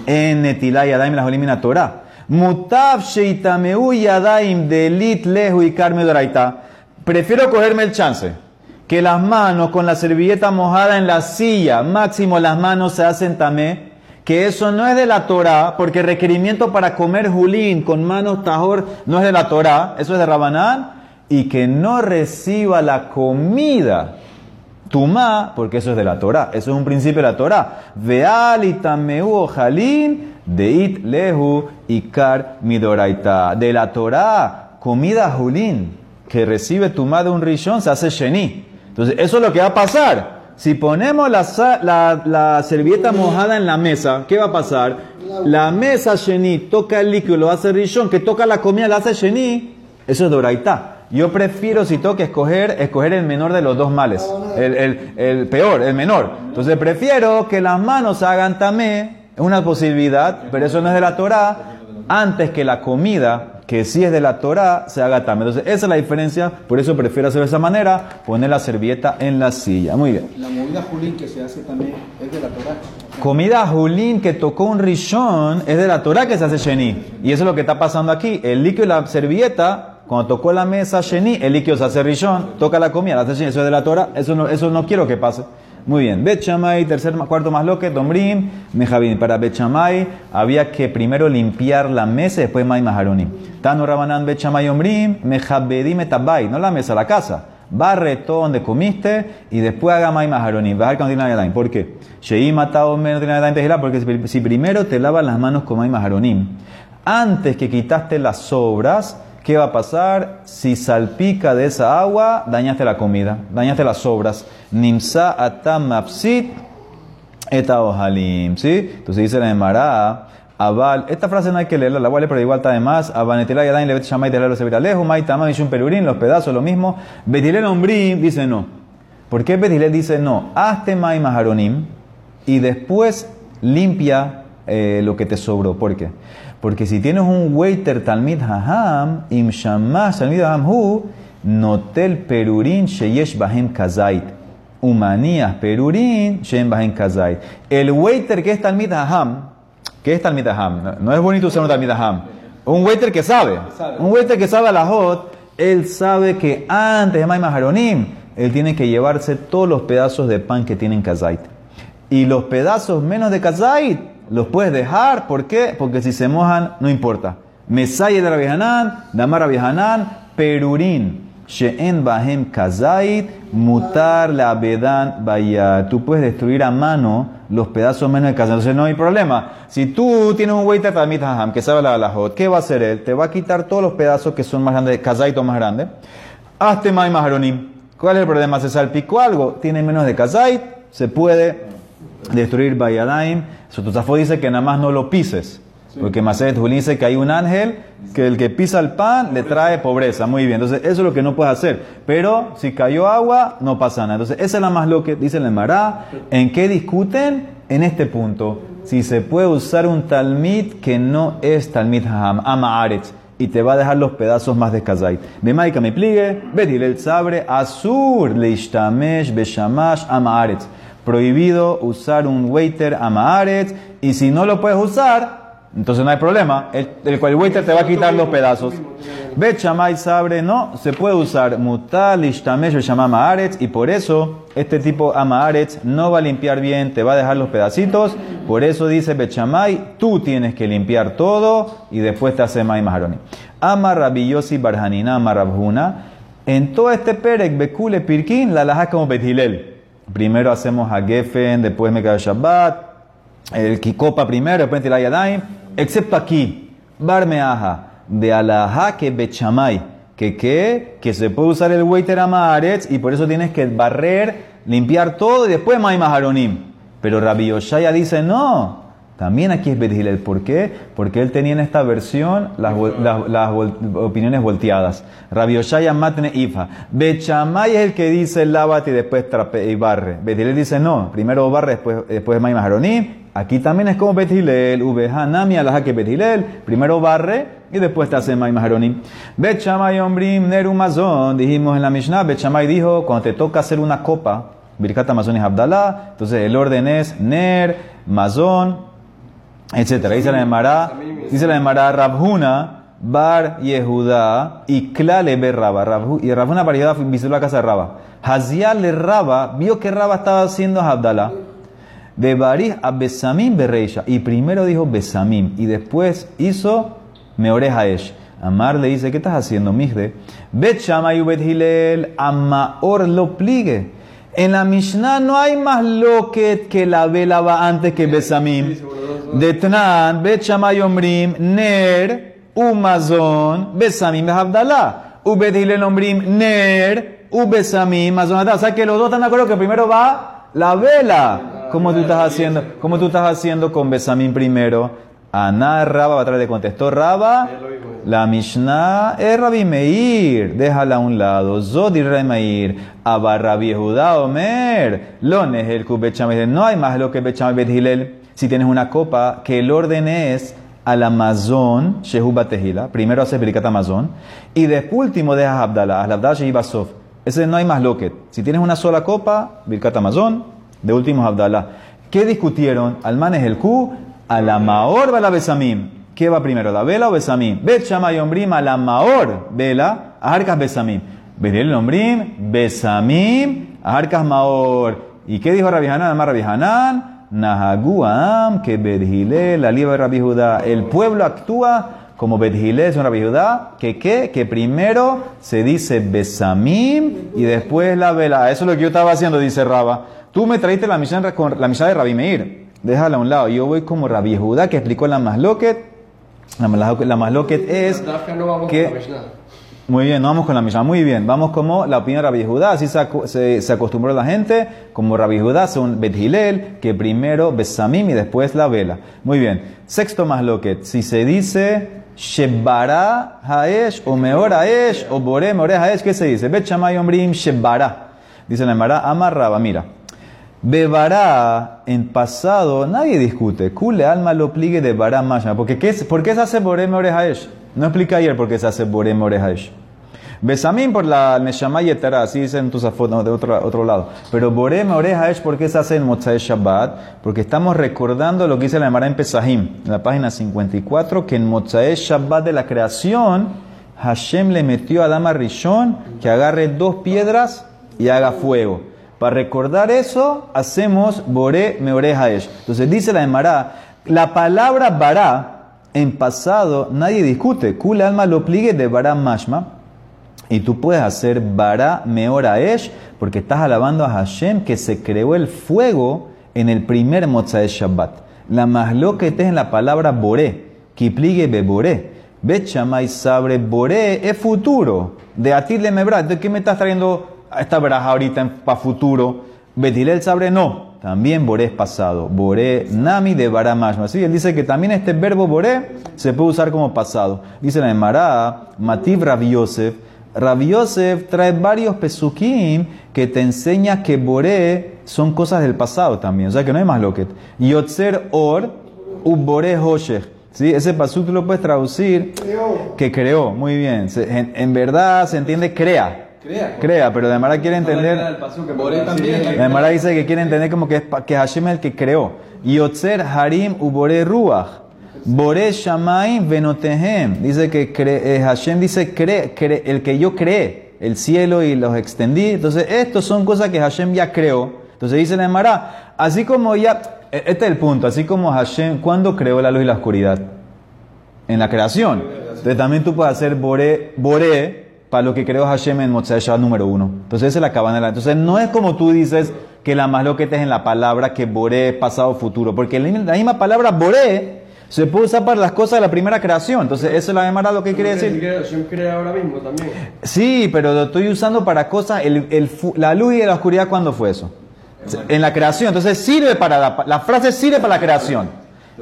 En Netilá y Adaim las elimina Torah. Mutav sheitameu yadaim delit lehu y carme doraita. Prefiero cogerme el chance. Que las manos con la servilleta mojada en la silla, máximo las manos se hacen tamé. Que eso no es de la Torah, porque el requerimiento para comer julín con manos tajor no es de la Torah, eso es de Rabanán. Y que no reciba la comida Tumá, porque eso es de la Torah, eso es un principio de la Torah. Veal y tameu ojalín de it lehu ikar midoraita. De la Torah, comida julín que recibe tumá de un rishon se hace sheni. Entonces, eso es lo que va a pasar. Si ponemos la, la, la servilleta mojada en la mesa, ¿qué va a pasar? La mesa sheni toca el líquido, lo hace rishon, que toca la comida, la hace sheni. Eso es doraita. Yo prefiero, si tengo que escoger, escoger el menor de los dos males. El, el- el peor, el menor. Entonces prefiero que las manos hagan tamé, es una posibilidad, pero eso no es de la Torah, antes que la comida, que sí es de la Torah, se haga tamé. Entonces esa es la diferencia, por eso prefiero hacer de esa manera, poner la servilleta en la silla. Muy bien. La movida Julín que se hace también es de la Torah. Comida julín que tocó un rishon es de la Torah que se hace sheni. Y eso es lo que está pasando aquí. El líquido y la servilleta, cuando tocó la mesa sheni, el líquido se hace toca la comida, la hace sheni. Eso es de la Torah. Eso no, eso no quiero que pase. Muy bien. Bet Shammai, tercer, cuarto más loque, Domrim, Mejabin. Para Bet Shammai había que primero limpiar la mesa y después Mai Maharonim. Tano Rabanan Bet Shammai Omrim, Mejabedim etabay. No la mesa, la casa. Barre todo donde comiste y después haga Mai Maharonim. Bajar con Dina Yadayim. ¿Por qué? Shei matado menos Dina Yadayim Tejilá, porque si- primero te lavas las manos con Mai Maharonim, antes que quitaste las sobras, ¿qué va a pasar? Si salpica de esa agua, dañaste la comida, dañaste las sobras. Nimsa atam ojalim, ¿sí? Entonces dice la Emara, Abal, esta frase no hay que leerla, la voy a leer, pero igual está de más. Abanetela yadain levet shamay de lo severa lejos, mai tamam un perurín, los pedazos, lo mismo. Betilel ombrim dice no. ¿Por qué Betilel dice no? Hazte mai maharonim y después limpia eh, lo que te sobró. ¿Por qué? Porque si tienes un waiter talmid haham, im shamash talmid haham hu, notel perurín sheyesh bahem kazait. Humanías perurín sheyen bahem kazait. El waiter que es talmid haham, ¿qué es talmid haham? No, no es bonito usar un talmid haham. Un waiter que sabe. Sabe. Un waiter que sabe a la hot él sabe que antes de Maima Haronim, él tiene que llevarse todos los pedazos de pan que tienen kazait. Y los pedazos menos de kazait los puedes dejar. ¿Por qué? Porque si se mojan, no importa. Mesaye de Rabbi Hanan, Damar Rabbi Hanan, Perurín. She'en Bahem Kazait, Mutar la Bedan Bayat. Tú puedes destruir a mano los pedazos menos de kazait. Entonces no hay problema. Si tú tienes un waiter Tamit Haham que sabe la halajot, ¿qué va a hacer él? Te va a quitar todos los pedazos que son más grandes, kazait o más grandes. Hazte Mai Maharonim. ¿Cuál es el problema? ¿Se salpicó algo? Tiene menos de kazait, se puede destruir Bayadaim. Sotosafo dice que nada más no lo pises. Porque Maset Julín dice que hay un ángel que el que pisa el pan le trae pobreza. Muy bien, entonces eso es lo que no puedes hacer. Pero si cayó agua, no pasa nada. Entonces esa es la más lo que dice el Mará. ¿En qué discuten? En este punto. Si se puede usar un talmid que no es talmid haham, ama aretz, y te va a dejar los pedazos más de kazait. Bemaika me betil el sabre, asur leishtamesh beshamash ama aretz. Prohibido usar un waiter ama aretz, y si no lo puedes usar, entonces no hay problema. El, el, el waiter te va a quitar los pedazos. Bet Shamay Sabre no se puede usar mutal ishtamesh shamama aretz y por eso este tipo amaretz no va a limpiar bien, te va a dejar los pedacitos. Por eso dice Bet Shamay, tú tienes que limpiar todo y después te hace Mai Maharoni. Ama Rabillosi Barjanina Ama Rabhuna. En todo este perek Bekule Pirkin la laja como Bethilel. Primero hacemos a Geffen, después me cae Shabbat, el Kikopa primero, después el Yadaim excepto aquí, Barmeaja, de Alaha que Bechamay, que qué, que se puede usar el waiter amaretz y por eso tienes que barrer, limpiar todo y después Maima Haronim. Pero Rabbi Yoshaya dice no, también aquí es Bethilel. ¿Por qué? Porque él tenía en esta versión las, opiniones volteadas. Rabbi Yoshaya matne ifa. Bechamay es el que dice lávate y después barre. Bethilel dice no, primero barre, después, después Maima Haronim. Aquí también es como Bethilel, Ubehanami, alaja que Bethilel, primero barre y después te hace Maim Haronim. Bet Shamay Ombrim Nerumazón, dijimos en la Mishnah, Bet Shamay dijo, cuando te toca hacer una copa, Birkat Amazon y Abdalá, entonces el orden es Ner, Mazón, etc. Dice la Emara, dice la Emara, Rabhuna, Bar Yehuda y Klale Ber Raba. Y Rabhuna Bar Yehuda visitó la casa de Raba. Hazial le Raba, vio que Raba estaba haciendo Abdalá. De Barij a Besamim Bereisha. Y primero dijo Besamim. Y después hizo Meorejaesh. Amar le dice, ¿qué estás haciendo, Migde? Bet Shamayu Bet Hilel, Amaor lo pligue. En la Mishnah no hay más loquet que la vela va antes que Besamim. De Tnan, Bet Shamayu Omrim, Ner, Umazon, Besamim Behabdallah. Ubet Hilel Omrim, Ner, Ubesamim, Mazon O sea que los dos están de acuerdo que primero va la vela. ¿Cómo tú estás haciendo? ¿Cómo tú estás haciendo con Besamín primero? Ana Raba, atrás le contestó Raba. La Mishnah es Rabbi Meir. Déjala a un lado. Zodi Meir. Abba Rabbi Yehuda Omer. Lones el Kubechamay. No hay más lo que Bechamay Bet Hilel. Si tienes una copa, que el orden es al Amazon, Shehu Batehila. Primero haces Berikat Amazon. Y después último dejas Abdallah. Abdallah Shehi Basof. Ese no hay más loquet. Si tienes una sola copa, Birkat Amazon de últimos Abdalá. ¿Qué discutieron? Alman es el Q, a la Besamim. ¿Qué va primero, la vela o Besamim? Bet Shama y Ombrim a la Maor, vela, Arcas Besamim. Bedel Ombrim, Besamim, Arcas Maor. ¿Y qué dijo Rabbi Hanan? Además, Rabbi Hanan, Nahaguam, que Bedhile, la liba de Rabbi Judá. El pueblo actúa como Bedhile, es un Rabbi Judá, que qué? Que primero se dice Besamim y después la vela. Eso es lo que yo estaba haciendo, dice Raba. Tú me traíste la misión la misión de Rabbi Meir. Déjala a un lado. Yo voy como Rabbi Judá que explicó la masloquet. La, la masloquet es que... Muy bien, no vamos con la misión. Muy bien, vamos como la opinión de Rabbi Judá. Así se, se, se, acostumbró la gente. Como Rabbi Judá son Bet Hilel, que primero Besamim y después la vela. Muy bien. Sexto masloquet. Si se dice Shebara Haesh o Meor Haesh o Bore Meore Haesh, ¿qué se dice? Bet Shamay Ombrim Shebara. Dice la Emara, amarraba, mira. Bebará, en pasado, nadie discute. Kule alma lo pligue de bará mashma. Porque ¿qué, ¿Por qué se hace borem orejaesh? No explica ayer por qué se hace borem orejaesh. Besamín por la Neshama Yetara, así dicen tus no, de otro, otro lado. Pero borem orejaesh, ¿por qué se hace en Motzai Shabbat? Porque estamos recordando lo que dice la Emara en Pesahim, en la página 54, que en Motzai Shabbat de la creación, Hashem le metió a Adama Rishon que agarre dos piedras y haga fuego. Para recordar eso, hacemos Boré Meore Haesh. Entonces dice la Emara, la palabra Bará en pasado nadie discute. Kula alma lo pligue de Bará Mashma. Y tú puedes hacer Bará Meora Esh porque estás alabando a Hashem que se creó el fuego en el primer Motzai Shabbat. La masloquet es en la palabra Boré, Kipligue Beboré. Bet Shamay Sabre Boré es futuro. De Atil Mebra. ¿De qué me estás trayendo esta braja ahorita para futuro? Betilel Sabre no. También Boré es pasado. Boré Nami de Bará Mashma. Sí, él dice que también este verbo Boré se puede usar como pasado. Dice la Emara, Yosef. Rabbi Yosef trae varios pesukim que te enseña que Boré son cosas del pasado también. O sea que no hay más loquet. Yotzer Or, Boré Hoshech. ¿Sí? Ese pasuk tú lo puedes traducir que creó. Muy bien. En, en verdad se entiende crea. Crea. Crea, pero de Mara quiere entender. el pasú que Boré me- también. sí, La Mara dice que quiere entender como que, es que Hashem es el que creó. Yotzer Harim Ubore Ruach. Boré Shamaim Venotehem. Dice que cre- eh, Hashem dice cre- cre- el que yo creé, el cielo y los extendí. Entonces, estos son cosas que Hashem ya creó. Entonces dice la así como ya, eh, este es el punto, así como Hashem, ¿cuándo creó la luz y la oscuridad? En la creación. Entonces también tú puedes hacer Boré, Boré para lo que creó Hashem en Motzai Shabbat número uno. Entonces esa es la cabana. de la- Entonces no es como tú dices que la más lo que te es en la palabra que Boré pasado futuro. Porque la misma palabra Boré se puede usar para las cosas de la primera creación. Entonces eso es la demara lo que quiere decir. quiere, Hashem crea ahora mismo también. Sí, pero lo estoy usando para cosas, el, el fu- la luz y la oscuridad, ¿cuándo fue eso? En la creación. Entonces sirve para la, la frase sirve para la creación.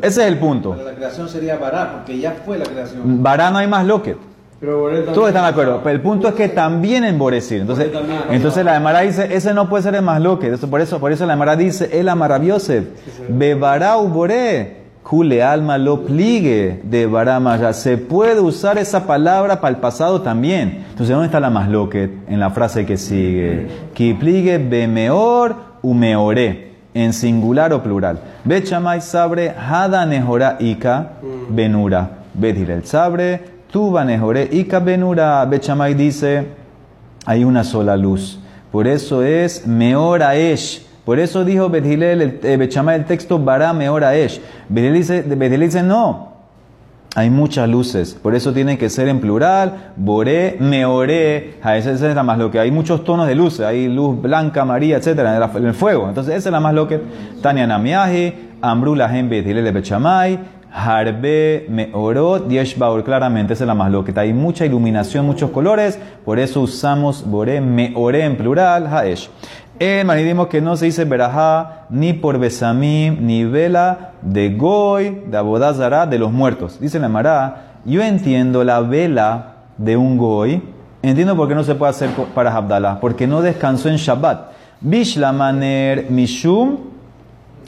Ese es el punto. Pero la creación sería Bará, porque ya fue la creación. Vará no hay más loquet. Pero Boré. Todos están de acuerdo. Pero el punto es que también emborecir. Entonces, Porque también- entonces la Emara dice, ese no puede ser el más loque. Eso- Por eso, por eso la Emara dice, el amarabiosef. Bebará uboré. Kule alma lo pligue de barama. Se puede usar esa palabra para el pasado también. Entonces, ¿dónde está la más loque? En la frase que sigue. Ki pligue bemeor umeoré. En singular o plural. Bet shamay sabre hada nehora ika benura. Bet el sabre tu banejore ika benura. Bet shamay dice hay una sola luz. Por eso es Meora Esh. Por eso dijo Bethilel, el, eh, Bechamay, el texto Bará Meora Esh. Bethilel dice, dice no. Hay muchas luces, por eso tiene que ser en plural, boré, meoré, a esa es la más lo que hay muchos tonos de luces, hay luz blanca, amarilla, etcétera, en, el fuego. Entonces esa es la más lo que Tania Namiaji, Ambrula Gembe de Bechamay, Harbe Meorot, Yesh Baor, claramente es la más lo que hay mucha iluminación, muchos colores, por eso usamos boré, meoré en plural, haesh. En Manidimos que no se dice verajá ni por besamim ni vela de goy, de abodazara, de los muertos. Dice la Mará, yo entiendo la vela de un goy, entiendo por qué no se puede hacer para Abdallah, porque no descansó en Shabbat. Bishlamaner mishum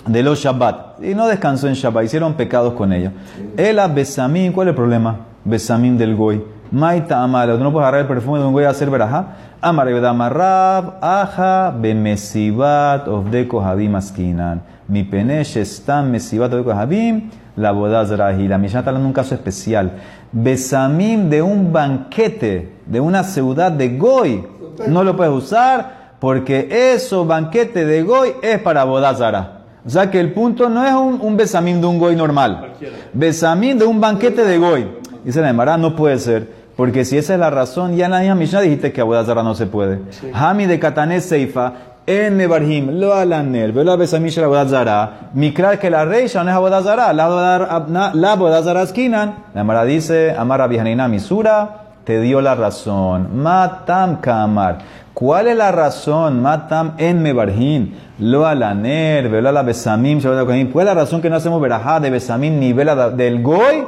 de los Shabbat. Y no descansó en Shabbat, hicieron pecados con ellos. El besamim, ¿cuál es el problema? Besamim del goy. Maita amala, tú no puedes agarrar el perfume de un goy a hacer verajá. Amar Amarab, aja bemesibat of de kohabim askinan. Mi penesh está mesibat of de kohabim, la boda zrahi. La Mishnah está hablando de un caso especial. Besamim de un banquete, de una ciudad de goy. No lo puedes usar porque eso, banquete de goy, es para bodazara. O sea que el punto no es un, un besamín de un goy normal. Besamín de un banquete de goy. Dice la Emara, no puede ser. Porque si esa es la razón, ya en la misma Mishnah dijiste que a bodazara no se puede. Hami de Katané Seifa, en Nebarhim, lo alanel, velo a besamín shel bodazara. Mikrar que la reisha no es bodazara, la bodazara- na- la bodazara esquinan. La Emara dice, Amara Bijanina Misura, te dio la razón. Matam Kamar. ¿Cuál es la razón? Matam en Mebarhin. Lo alaner, vela la besamim. ¿Cuál es la razón que no hacemos verajá de besamim ni vela del goy?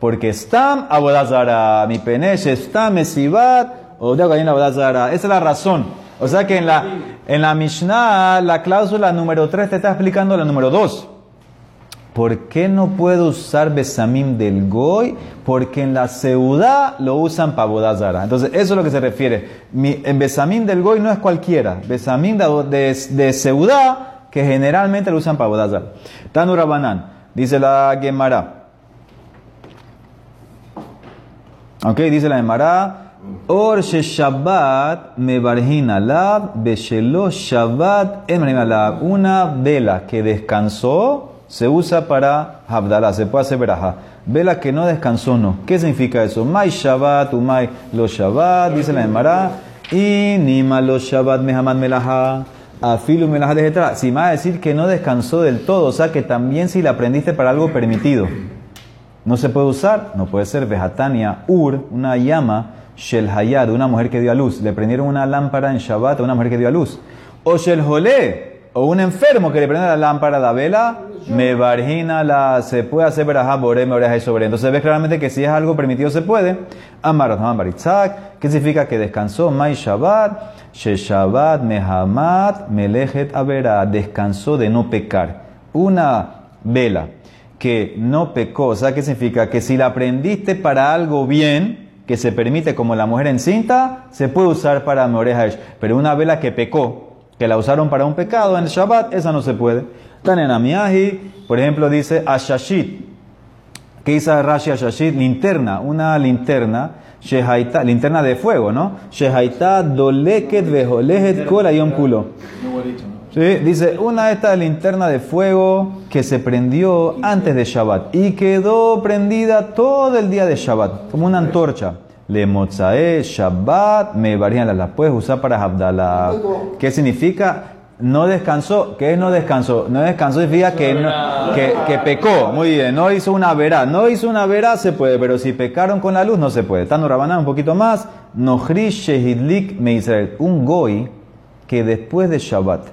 Porque están abodazara. Mi penesh está mesibat o de abodazara. Esa es la razón. O sea que en la, en la Mishnah, la cláusula número 3 te está explicando la número 2. ¿Por qué no puedo usar besamim del goy? Porque en la seudá lo usan para bodazara. Entonces, eso es lo que se refiere. Mi, besamim del goy no es cualquiera. Besamim de, de, seudá, que generalmente lo usan para bodazara. Tanu dice la Gemara. Ok, dice la Emara. Or she Shabbat me lab, beshelo Shabbat alab. Una vela que descansó se usa para Habdalah, se puede hacer veraja. Vela que no descansó, no. ¿Qué significa eso? Mai Shabbat, umay lo Shabbat, dice la Emara. Y nima lo Shabbat mehamad melaha. Afilu melaha de Si me va a decir que no descansó del todo, o sea que también si la aprendiste para algo permitido. No se puede usar, no puede ser vejatania, ur, una llama, shel hayad, una mujer que dio a luz. Le prendieron una lámpara en Shabbat a una mujer que dio a luz. O shel jolé, o un enfermo que le prende la lámpara la vela, me vargina la, se puede hacer verajá, boré, me oreja y sobre. Entonces ves claramente que si es algo permitido se puede. Amar, baritzak, ¿qué significa que descansó? Mai Shabbat, she Shabbat, mehamat, descansó de no pecar. Una vela que no pecó, o ¿qué significa? Que si la aprendiste para algo bien, que se permite como la mujer encinta, se puede usar para Meoreja Pero una vela que pecó, que la usaron para un pecado en el Shabbat, esa no se puede. en Amiahi, por ejemplo, dice Ashashit. ¿Qué dice Rashi Ashashit? Linterna, una linterna, linterna de fuego, ¿no? Shehaita doleket vejolejet kol ayom kulo. ¿Sí? Dice, una de estas linternas de fuego que se prendió antes de Shabbat y quedó prendida todo el día de Shabbat, como una antorcha. Le mozae Shabbat, me varían las puedes usar para Abdallah. ¿Qué significa? No descansó. ¿Qué es no descansó? No descansó significa que, que, que, pecó. Muy bien, no hizo una verá. No hizo una verá se puede, pero si pecaron con la luz no se puede. Tano Rabanán un poquito más. Nohri Shehidlik me Israel. Un goy que después de Shabbat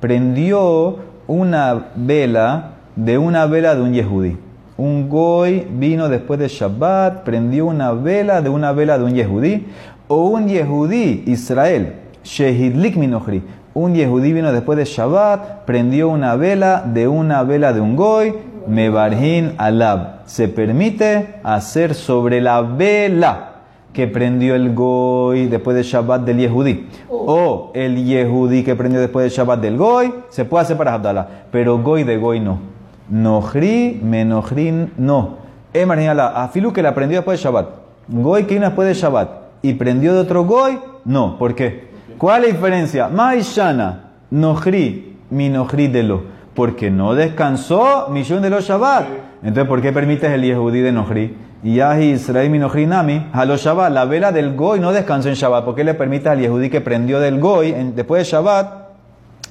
prendió una vela de una vela de un yehudí. Un goy vino después de Shabbat, prendió una vela de una vela de un yehudí. O un yehudí, Israel, Shehidlik Minochri. Un yehudí vino después de Shabbat, prendió una vela de una vela de un goy, Mebarhin Alab. Se permite hacer sobre la vela que prendió el Goy después del Shabbat del Yehudí. O el Yehudí que prendió después del Shabbat del Goy, se puede hacer para Abdallah. Pero Goy de Goy no. Nohri, Menohrin, no. Emarinala, Afilu que la prendió después del Shabbat. Goy que después del Shabbat. Y prendió de otro Goy, no. ¿Por qué? ¿Cuál es la diferencia? Maishana, Nohri, Minohri de lo. Porque no descansó millón de los Shabbat. Entonces, ¿por qué permites el Yehudí de Nohri? Y Israel Minojrinami, Halo Shabbat, la vela del Goy no descansó en Shabbat. ¿Por qué le permite al Yehudí que prendió del Goy después de Shabbat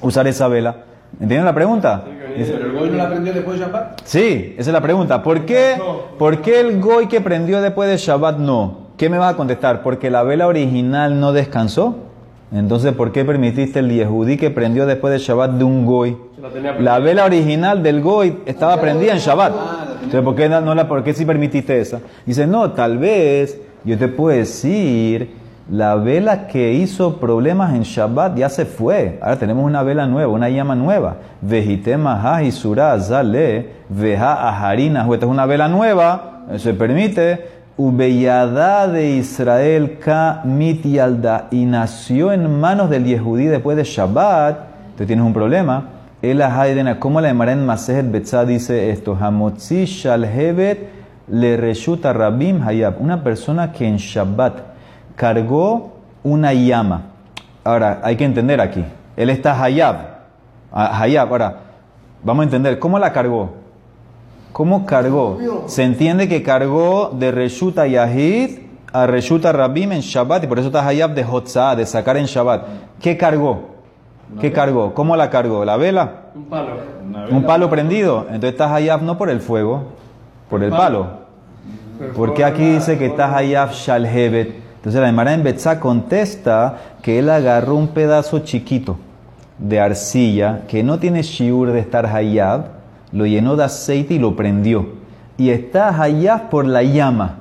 usar esa vela? ¿Entienden la pregunta? ¿Pero el Goy no la prendió después de Shabbat? Sí, esa es la pregunta. ¿Por qué, ¿Por qué el Goy que prendió después de Shabbat no? ¿Qué me vas a contestar? ¿Porque la vela original no descansó? Entonces, ¿por qué permitiste el Yehudí que prendió después de Shabbat de un Goy? La vela original del Goy estaba prendida en Shabbat. Entonces, ¿por qué, no, la, ¿por qué sí permitiste esa? Dice, no, tal vez yo te puedo decir, la vela que hizo problemas en Shabbat ya se fue. Ahora tenemos una vela nueva, una llama nueva. Vejitema y surah zale, veja aharina. Esta es una vela nueva, se permite. Ubeyada de Israel ka mit yalda y nació en manos del Yehudí después de Shabbat, tú tienes un problema. El Haidena, como la Emara en Masejet dice esto, Hamotzi Shalhevet le reshuta Rabim Hayab, una persona que en Shabbat cargó una llama. Ahora, hay que entender aquí, él está Hayab, Hayab, ahora, vamos a entender, ¿cómo la cargó? ¿Cómo cargó? Se entiende que cargó de Reshuta Yahid a Reshuta Rabim en Shabbat y por eso está Hayab de Hotzah, de sacar en Shabbat. ¿Qué cargó? ¿Qué cargó? ¿Cómo la cargó? ¿La vela? Un palo. ¿Un palo prendido? Entonces está Hayab no por el fuego, por el palo. Porque aquí dice que está Hayab Shalhevet. Entonces la Emara en Betzá contesta que él agarró un pedazo chiquito de arcilla que no tiene shiur de estar Hayab lo llenó de aceite y lo prendió. Y estás allá por la llama,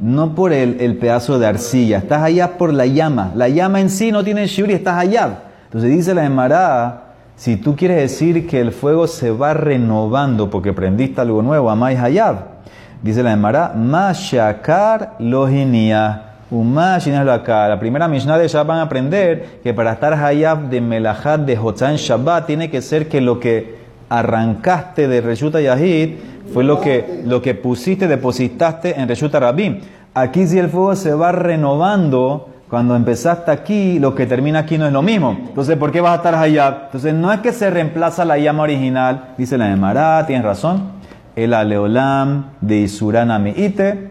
no por el, pedazo de arcilla, estás allá por la llama. La llama en sí no tiene shuri, estás allá. Entonces dice la Emara, si tú quieres decir que el fuego se va renovando porque prendiste algo nuevo, amáis hayab. Dice la Emara, Mashakar lohinia. acá. La primera Mishnah de Shabbat van a aprender que para estar hayab de melajat de Hotzan Shabbat tiene que ser que lo que arrancaste de Reshuta Yahid fue lo que, lo que pusiste, depositaste en Reshuta Rabim. Aquí si el fuego se va renovando, cuando empezaste aquí, lo que termina aquí no es lo mismo. Entonces, ¿por qué vas a estar allá? Entonces, no es que se reemplaza la llama original, dice la de Mará, tienes razón. El aleolam de Isurana Meite,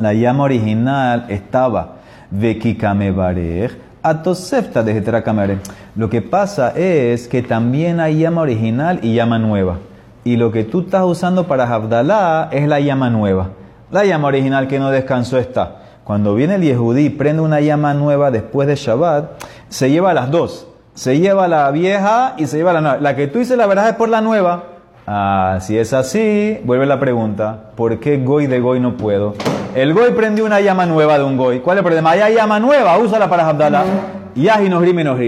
la llama original estaba de Kikamebarej, atosefta de Getrakamere. Lo que pasa es que también hay llama original y llama nueva. Y lo que tú estás usando para Abdalá es la llama nueva. La llama original que no descansó está. Cuando viene el Yehudí, prende una llama nueva después de Shabbat, se lleva las dos. Se lleva la vieja y se lleva la nueva. La que tú dices la verdad es por la nueva. Ah, si es así, vuelve la pregunta, ¿por qué Goy de Goy no puedo? El Goy prendió una llama nueva de un Goy. ¿Cuál es el problema? Hay llama nueva, úsala para Abdallah. Yahi nos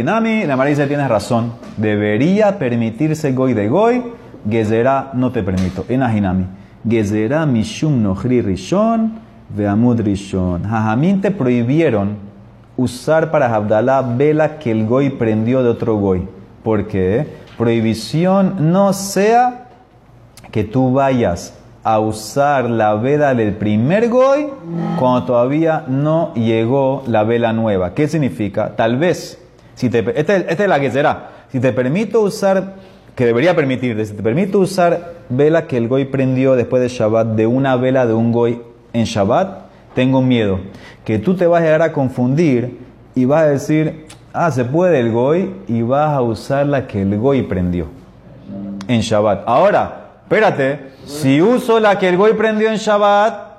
nami, la Marisa tiene razón. Debería permitirse Goy de Goy, Gezerá no te permito. Enahinami. Gezerá mishum nohri rishon, veamud rishon. Jajamín te prohibieron usar para Abdallah vela que el Goy prendió de otro Goy. ¿Por qué? Prohibición no sea que tú vayas a usar la vela del primer goy cuando todavía no llegó la vela nueva. ¿Qué significa? Tal vez, si te, esta, esta es la que será. Si te permito usar, que debería permitirte, si te permito usar vela que el goy prendió después de Shabbat de una vela de un goy en Shabbat, tengo miedo que tú te vas a llegar a confundir y vas a decir, ah, se puede el goy y vas a usar la que el goy prendió en Shabbat. Ahora, espérate, si uso la que el Goy prendió en Shabbat,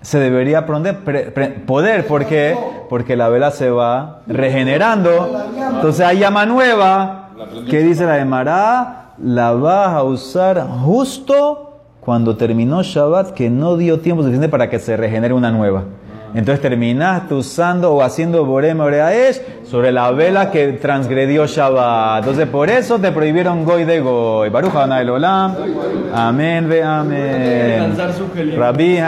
se debería poder, ¿por qué? Porque la vela se va regenerando. Entonces hay llama nueva, que dice la de Mará, la vas a usar justo cuando terminó Shabbat, que no dio tiempo suficiente para que se regenere una nueva. Entonces terminaste usando o haciendo Borem Oreaesh sobre la vela que transgredió Shabbat. Entonces por eso te prohibieron Goy de Goy. Baruch el Olam. Amén ve amén. Rabbi